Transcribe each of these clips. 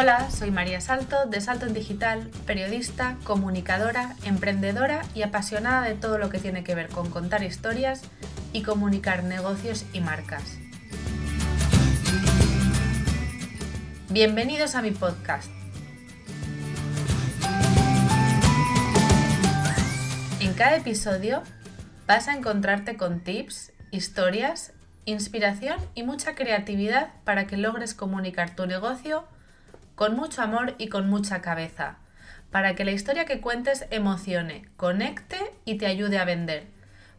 Hola, soy María Salto de Salto en Digital, periodista, comunicadora, emprendedora y apasionada de todo lo que tiene que ver con contar historias y comunicar negocios y marcas. Bienvenidos a mi podcast. En cada episodio vas a encontrarte con tips, historias, inspiración y mucha creatividad para que logres comunicar tu negocio con mucho amor y con mucha cabeza, para que la historia que cuentes emocione, conecte y te ayude a vender,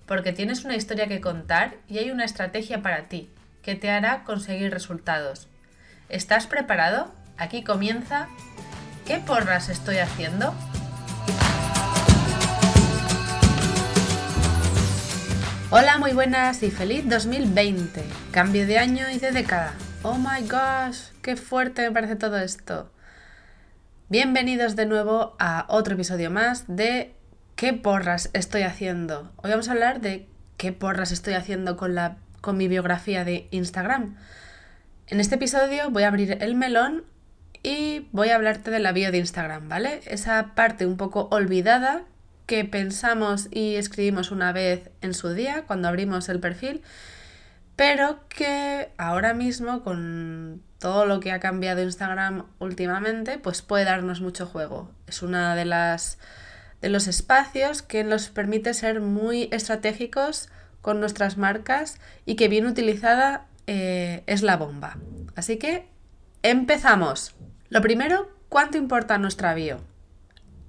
porque tienes una historia que contar y hay una estrategia para ti, que te hará conseguir resultados. ¿Estás preparado? Aquí comienza ¿Qué porras estoy haciendo? Hola, muy buenas y feliz 2020. Cambio de año y de década. Oh my gosh, qué fuerte me parece todo esto. Bienvenidos de nuevo a otro episodio más de ¿Qué porras estoy haciendo? Hoy vamos a hablar de qué porras estoy haciendo con, la, con mi biografía de Instagram. En este episodio voy a abrir el melón y voy a hablarte de la bio de Instagram, ¿vale? Esa parte un poco olvidada que pensamos y escribimos una vez en su día cuando abrimos el perfil pero que ahora mismo con todo lo que ha cambiado Instagram últimamente, pues puede darnos mucho juego. Es una de las de los espacios que nos permite ser muy estratégicos con nuestras marcas y que bien utilizada eh, es la bomba. Así que empezamos. Lo primero, ¿cuánto importa nuestra bio?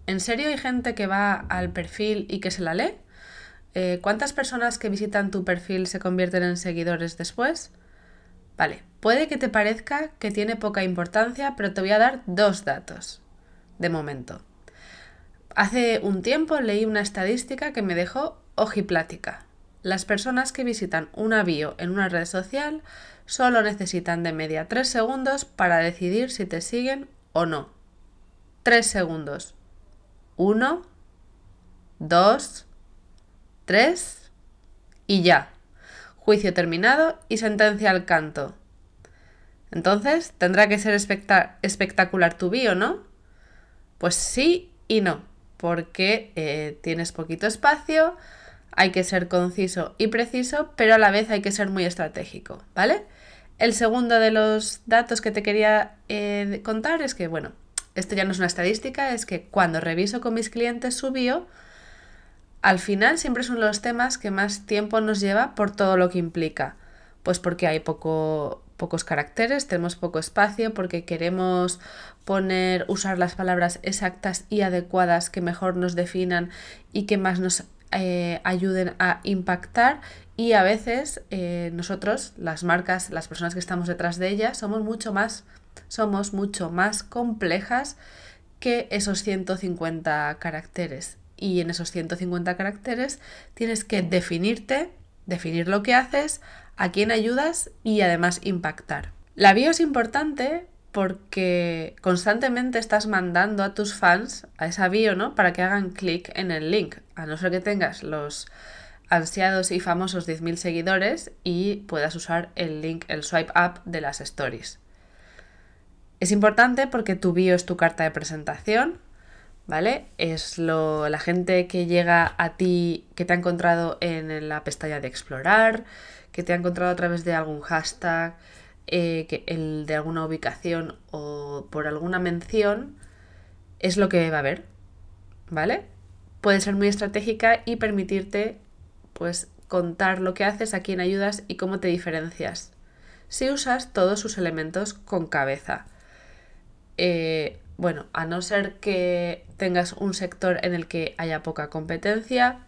¿En serio hay gente que va al perfil y que se la lee? Eh, ¿Cuántas personas que visitan tu perfil se convierten en seguidores después? Vale, puede que te parezca que tiene poca importancia, pero te voy a dar dos datos de momento. Hace un tiempo leí una estadística que me dejó ojiplática. Las personas que visitan una bio en una red social solo necesitan de media 3 segundos para decidir si te siguen o no. 3 segundos. 1, 2, Tres y ya. Juicio terminado y sentencia al canto. Entonces, tendrá que ser espectacular tu bio, ¿no? Pues sí y no, porque eh, tienes poquito espacio, hay que ser conciso y preciso, pero a la vez hay que ser muy estratégico, ¿vale? El segundo de los datos que te quería eh, contar es que, bueno, esto ya no es una estadística, es que cuando reviso con mis clientes su bio, al final siempre son los temas que más tiempo nos lleva por todo lo que implica. Pues porque hay poco, pocos caracteres, tenemos poco espacio, porque queremos poner, usar las palabras exactas y adecuadas que mejor nos definan y que más nos eh, ayuden a impactar. Y a veces eh, nosotros, las marcas, las personas que estamos detrás de ellas, somos mucho más, somos mucho más complejas que esos 150 caracteres y en esos 150 caracteres tienes que definirte, definir lo que haces, a quién ayudas y además impactar. La bio es importante porque constantemente estás mandando a tus fans a esa bio, ¿no? Para que hagan clic en el link, a no ser que tengas los ansiados y famosos 10.000 seguidores y puedas usar el link, el swipe up de las stories. Es importante porque tu bio es tu carta de presentación, ¿vale? Es lo, la gente que llega a ti, que te ha encontrado en la pestaña de explorar, que te ha encontrado a través de algún hashtag, eh, que el de alguna ubicación o por alguna mención, es lo que va a ver, ¿vale? Puede ser muy estratégica y permitirte, pues, contar lo que haces, a quién ayudas y cómo te diferencias. Si usas todos sus elementos con cabeza. Eh, bueno, a no ser que tengas un sector en el que haya poca competencia,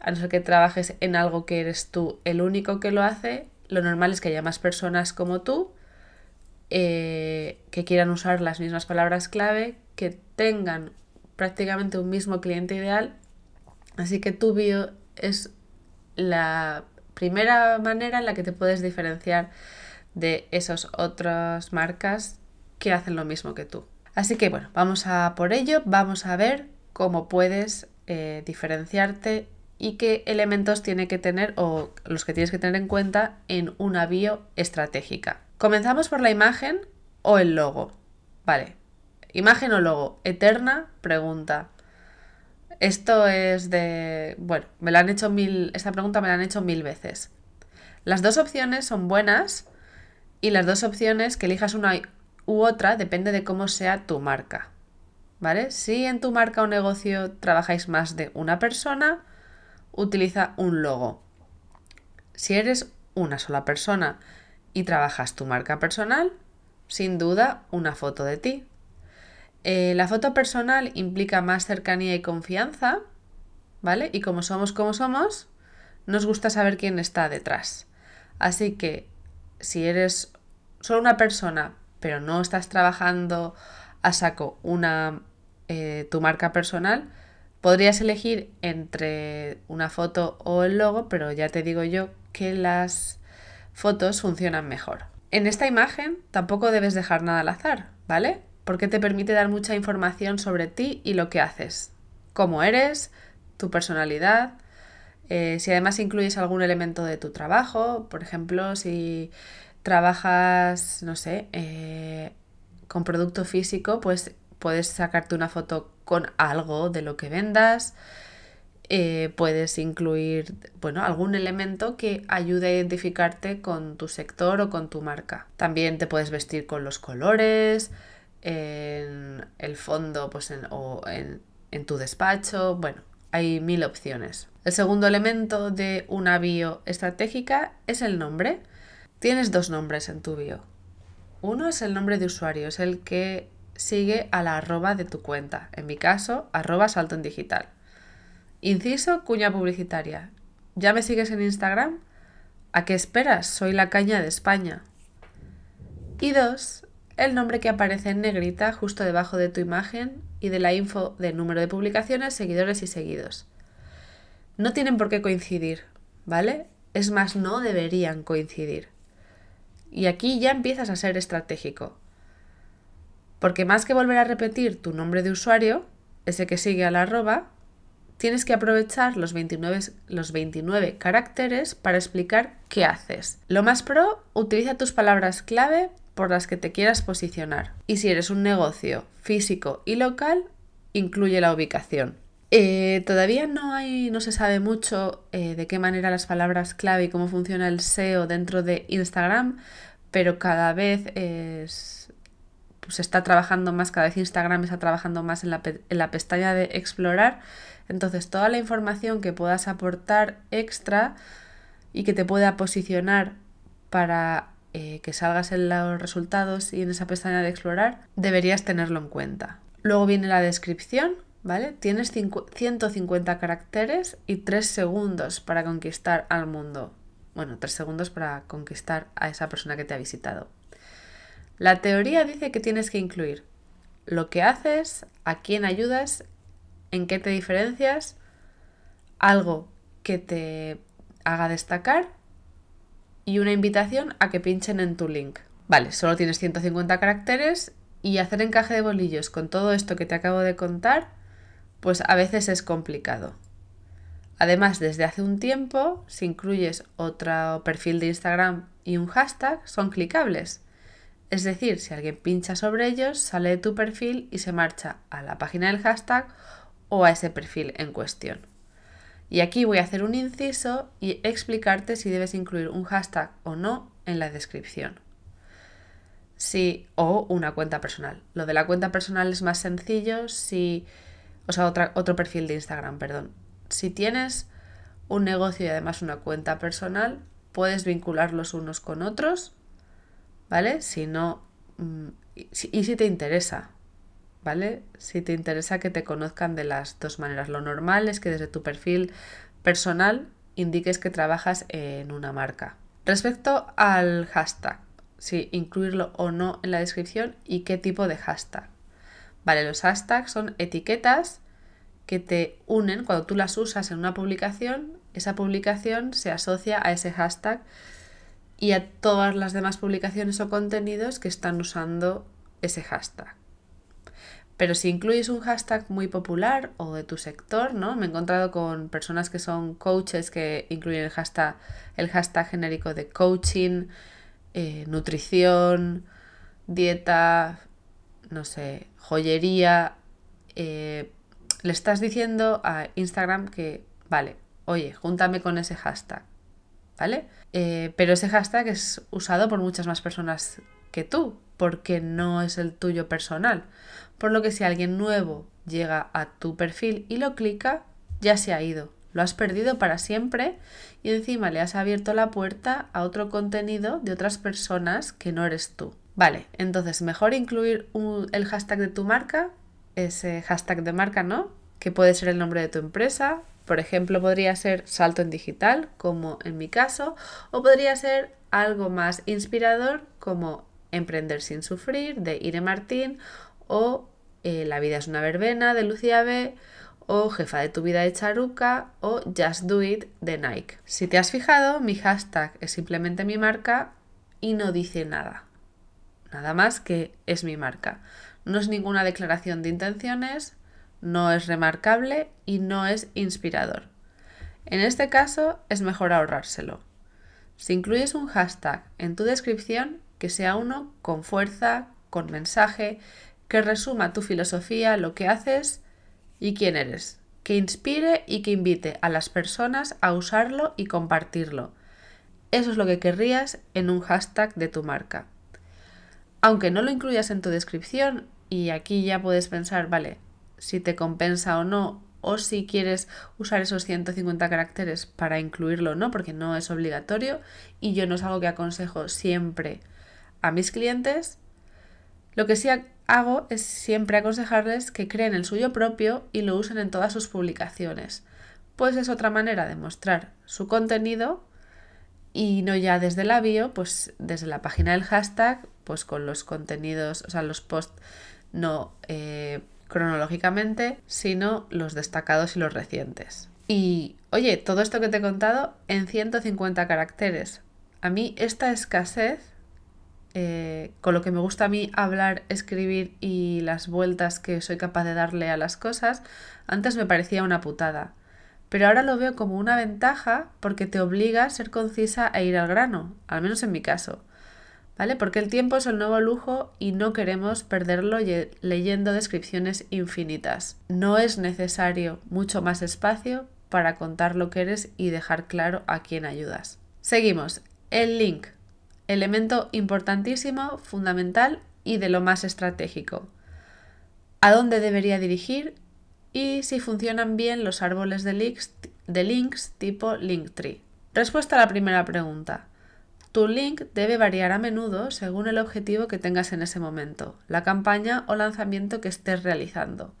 a no ser que trabajes en algo que eres tú el único que lo hace, lo normal es que haya más personas como tú eh, que quieran usar las mismas palabras clave, que tengan prácticamente un mismo cliente ideal. Así que tu bio es la primera manera en la que te puedes diferenciar de esas otras marcas que hacen lo mismo que tú. Así que bueno, vamos a por ello, vamos a ver cómo puedes eh, diferenciarte y qué elementos tiene que tener o los que tienes que tener en cuenta en una bio estratégica. Comenzamos por la imagen o el logo. Vale. Imagen o logo. Eterna pregunta. Esto es de. Bueno, me la han hecho mil. Esta pregunta me la han hecho mil veces. Las dos opciones son buenas y las dos opciones que elijas una u otra depende de cómo sea tu marca. ¿Vale? Si en tu marca o negocio trabajáis más de una persona, utiliza un logo. Si eres una sola persona y trabajas tu marca personal, sin duda una foto de ti. Eh, la foto personal implica más cercanía y confianza, ¿vale? Y como somos como somos, nos gusta saber quién está detrás. Así que si eres solo una persona, pero no estás trabajando a saco una, eh, tu marca personal, podrías elegir entre una foto o el logo, pero ya te digo yo que las fotos funcionan mejor. En esta imagen tampoco debes dejar nada al azar, ¿vale? Porque te permite dar mucha información sobre ti y lo que haces, cómo eres, tu personalidad, eh, si además incluyes algún elemento de tu trabajo, por ejemplo, si trabajas, no sé, eh, con producto físico, pues puedes sacarte una foto con algo de lo que vendas. Eh, puedes incluir bueno, algún elemento que ayude a identificarte con tu sector o con tu marca. También te puedes vestir con los colores, en el fondo pues o en, en tu despacho. Bueno, hay mil opciones. El segundo elemento de una bio estratégica es el nombre. Tienes dos nombres en tu bio. Uno es el nombre de usuario, es el que sigue a la arroba de tu cuenta. En mi caso, arroba salto en digital. Inciso, cuña publicitaria. ¿Ya me sigues en Instagram? ¿A qué esperas? Soy la caña de España. Y dos, el nombre que aparece en negrita justo debajo de tu imagen y de la info de número de publicaciones, seguidores y seguidos. No tienen por qué coincidir, ¿vale? Es más, no deberían coincidir. Y aquí ya empiezas a ser estratégico. Porque más que volver a repetir tu nombre de usuario, ese que sigue a la arroba, tienes que aprovechar los 29, los 29 caracteres para explicar qué haces. Lo más pro, utiliza tus palabras clave por las que te quieras posicionar. Y si eres un negocio físico y local, incluye la ubicación. Eh, todavía no hay, no se sabe mucho eh, de qué manera las palabras clave y cómo funciona el SEO dentro de Instagram, pero cada vez es, pues está trabajando más, cada vez Instagram está trabajando más en la, en la pestaña de explorar. Entonces, toda la información que puedas aportar extra y que te pueda posicionar para eh, que salgas en los resultados y en esa pestaña de explorar, deberías tenerlo en cuenta. Luego viene la descripción, ¿vale? Tienes 150 caracteres y 3 segundos para conquistar al mundo. Bueno, 3 segundos para conquistar a esa persona que te ha visitado. La teoría dice que tienes que incluir lo que haces, a quién ayudas, en qué te diferencias, algo que te haga destacar y una invitación a que pinchen en tu link. Vale, solo tienes 150 caracteres y hacer encaje de bolillos con todo esto que te acabo de contar pues a veces es complicado. Además, desde hace un tiempo, si incluyes otro perfil de Instagram y un hashtag, son clicables. Es decir, si alguien pincha sobre ellos, sale de tu perfil y se marcha a la página del hashtag o a ese perfil en cuestión. Y aquí voy a hacer un inciso y explicarte si debes incluir un hashtag o no en la descripción. Si o una cuenta personal. Lo de la cuenta personal es más sencillo si o sea, otro perfil de Instagram, perdón. Si tienes un negocio y además una cuenta personal, puedes vincularlos unos con otros, ¿vale? Si no, mm, y si te interesa, ¿vale? Si te interesa que te conozcan de las dos maneras. Lo normal es que desde tu perfil personal indiques que trabajas en una marca. Respecto al hashtag, si incluirlo o no en la descripción y qué tipo de hashtag. Vale, los hashtags son etiquetas que te unen cuando tú las usas en una publicación, esa publicación se asocia a ese hashtag y a todas las demás publicaciones o contenidos que están usando ese hashtag. Pero si incluyes un hashtag muy popular o de tu sector, ¿no? Me he encontrado con personas que son coaches que incluyen el hashtag, el hashtag genérico de coaching, eh, nutrición, dieta, no sé, joyería, eh, le estás diciendo a Instagram que, vale, oye, júntame con ese hashtag, ¿vale? Eh, pero ese hashtag es usado por muchas más personas que tú, porque no es el tuyo personal. Por lo que si alguien nuevo llega a tu perfil y lo clica, ya se ha ido. Lo has perdido para siempre y encima le has abierto la puerta a otro contenido de otras personas que no eres tú. Vale, entonces mejor incluir el hashtag de tu marca, ese hashtag de marca, ¿no? Que puede ser el nombre de tu empresa. Por ejemplo, podría ser salto en digital, como en mi caso, o podría ser algo más inspirador, como emprender sin sufrir, de Ire Martín, o eh, La vida es una verbena, de Lucía B o Jefa de tu vida de Charuca o Just Do It de Nike. Si te has fijado, mi hashtag es simplemente mi marca y no dice nada. Nada más que es mi marca. No es ninguna declaración de intenciones, no es remarcable y no es inspirador. En este caso es mejor ahorrárselo. Si incluyes un hashtag en tu descripción, que sea uno con fuerza, con mensaje, que resuma tu filosofía, lo que haces y quién eres, que inspire y que invite a las personas a usarlo y compartirlo. Eso es lo que querrías en un hashtag de tu marca. Aunque no lo incluyas en tu descripción, y aquí ya puedes pensar, vale, si te compensa o no, o si quieres usar esos 150 caracteres para incluirlo o no, porque no es obligatorio, y yo no es algo que aconsejo siempre a mis clientes, lo que sí hago es siempre aconsejarles que creen el suyo propio y lo usen en todas sus publicaciones, pues es otra manera de mostrar su contenido y no ya desde la bio, pues desde la página del hashtag, pues con los contenidos, o sea, los posts no eh, cronológicamente, sino los destacados y los recientes. Y oye, todo esto que te he contado en 150 caracteres. A mí esta escasez eh, con lo que me gusta a mí hablar, escribir y las vueltas que soy capaz de darle a las cosas, antes me parecía una putada. Pero ahora lo veo como una ventaja porque te obliga a ser concisa e ir al grano, al menos en mi caso. ¿Vale? Porque el tiempo es el nuevo lujo y no queremos perderlo leyendo descripciones infinitas. No es necesario mucho más espacio para contar lo que eres y dejar claro a quién ayudas. Seguimos. El link elemento importantísimo, fundamental y de lo más estratégico. ¿A dónde debería dirigir? Y si funcionan bien los árboles de links, de links tipo Linktree. Respuesta a la primera pregunta. Tu link debe variar a menudo según el objetivo que tengas en ese momento, la campaña o lanzamiento que estés realizando.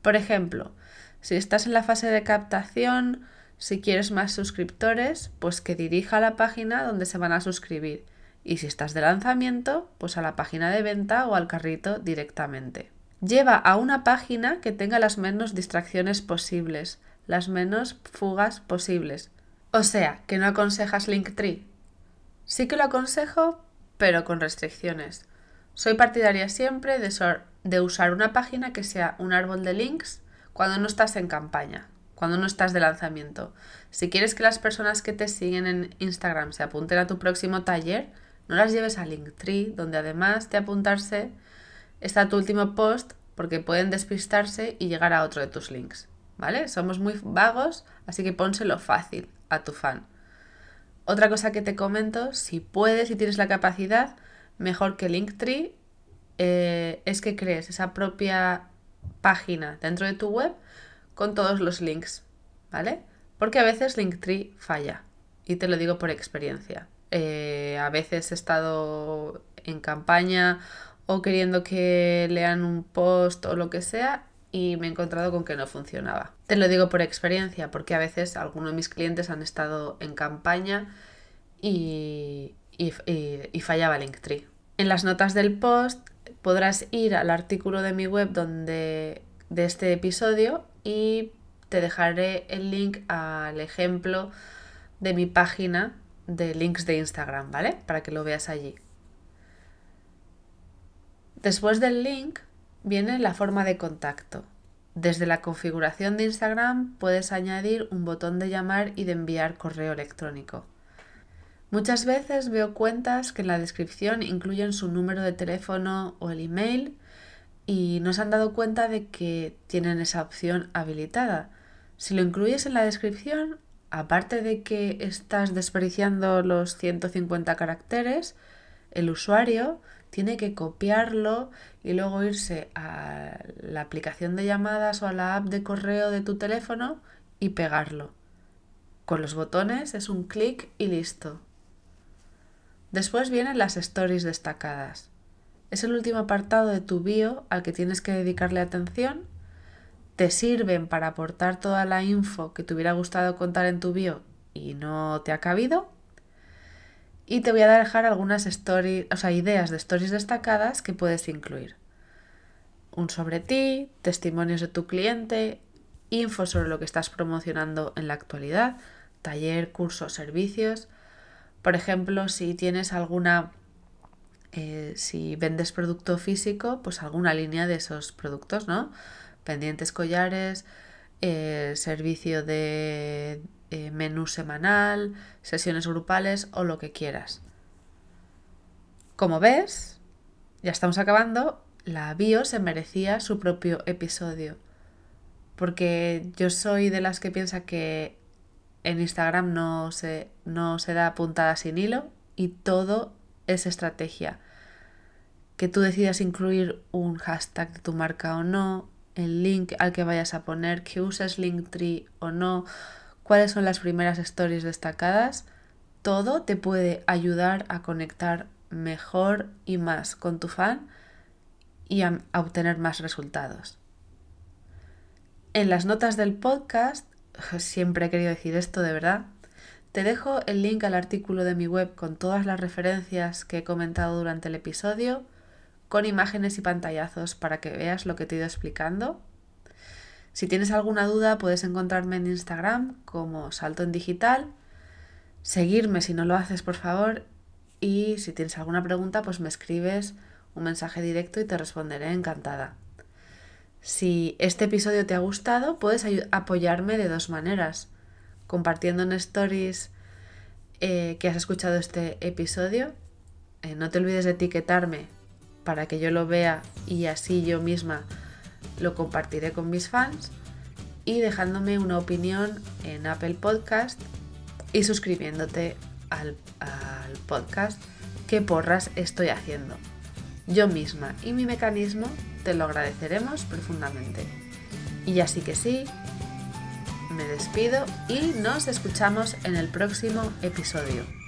Por ejemplo, si estás en la fase de captación, si quieres más suscriptores, pues que dirija a la página donde se van a suscribir y si estás de lanzamiento, pues a la página de venta o al carrito directamente. Lleva a una página que tenga las menos distracciones posibles, las menos fugas posibles. O sea, que no aconsejas Linktree. Sí que lo aconsejo, pero con restricciones. Soy partidaria siempre de, de usar una página que sea un árbol de links cuando no estás en campaña, cuando no estás de lanzamiento. Si quieres que las personas que te siguen en Instagram se apunten a tu próximo taller, no las lleves a Linktree, donde además de apuntarse está tu último post porque pueden despistarse y llegar a otro de tus links. ¿Vale? Somos muy vagos, así que pónselo fácil a tu fan. Otra cosa que te comento, si puedes y tienes la capacidad, mejor que Linktree, eh, es que crees esa propia página dentro de tu web con todos los links, ¿vale? Porque a veces Linktree falla, y te lo digo por experiencia. Eh, a veces he estado en campaña o queriendo que lean un post o lo que sea y me he encontrado con que no funcionaba. Te lo digo por experiencia, porque a veces algunos de mis clientes han estado en campaña y, y, fallaba Linktree. En las notas del post podrás ir al artículo de mi web donde, de este episodio y te dejaré el link al ejemplo de mi página de links de Instagram, ¿vale? Para que lo veas allí. Después del link viene la forma de contacto. Desde la configuración de Instagram puedes añadir un botón de llamar y de enviar correo electrónico. Muchas veces veo cuentas que en la descripción incluyen su número de teléfono o el email y no se han dado cuenta de que tienen esa opción habilitada. Si lo incluyes en la descripción, aparte de que estás desperdiciando los 150 caracteres, el usuario tiene que copiarlo y luego irse a la aplicación de llamadas o a la app de correo de tu teléfono y pegarlo. Con los botones es un clic y listo. Después vienen las stories destacadas. Es el último apartado de tu bio al que tienes que dedicarle atención. Te sirven para aportar toda la info que te hubiera gustado contar en tu bio y no te ha cabido. Y te voy a dejar algunas stories, o sea, ideas de stories destacadas que puedes incluir. Un sobre ti, testimonios de tu cliente, info sobre lo que estás promocionando en la actualidad, taller, cursos, servicios. Por ejemplo, si tienes alguna, eh, si vendes producto físico, pues alguna línea de esos productos, ¿no? Pendientes collares, eh, servicio de eh, menú semanal, sesiones grupales o lo que quieras. Como ves, ya estamos acabando, la bio se merecía su propio episodio. Porque yo soy de las que piensa que en Instagram no se, no se da puntada sin hilo y todo es estrategia. Que tú decidas incluir un hashtag de tu marca o no, el link al que vayas a poner, que uses Linktree o no, cuáles son las primeras stories destacadas, todo te puede ayudar a conectar mejor y más con tu fan y a, obtener más resultados. En las notas del podcast, siempre he querido decir esto de verdad, te dejo el link al artículo de mi web con todas las referencias que he comentado durante el episodio, con imágenes y pantallazos para que veas lo que te he ido explicando si tienes alguna duda puedes encontrarme en Instagram como Salto en Digital, seguirme si no lo haces por favor y si tienes alguna pregunta pues me escribes un mensaje directo y te responderé encantada. Si este episodio te ha gustado puedes apoyarme de dos maneras, compartiendo en stories eh, que has escuchado este episodio. Eh, no te olvides de etiquetarme para que yo lo vea y así yo misma lo compartiré con mis fans y dejándome una opinión en Apple Podcast y suscribiéndote al, podcast que porras estoy haciendo. Yo misma y mi mecanismo te lo agradeceremos profundamente. Y así que sí, me despido y nos escuchamos en el próximo episodio.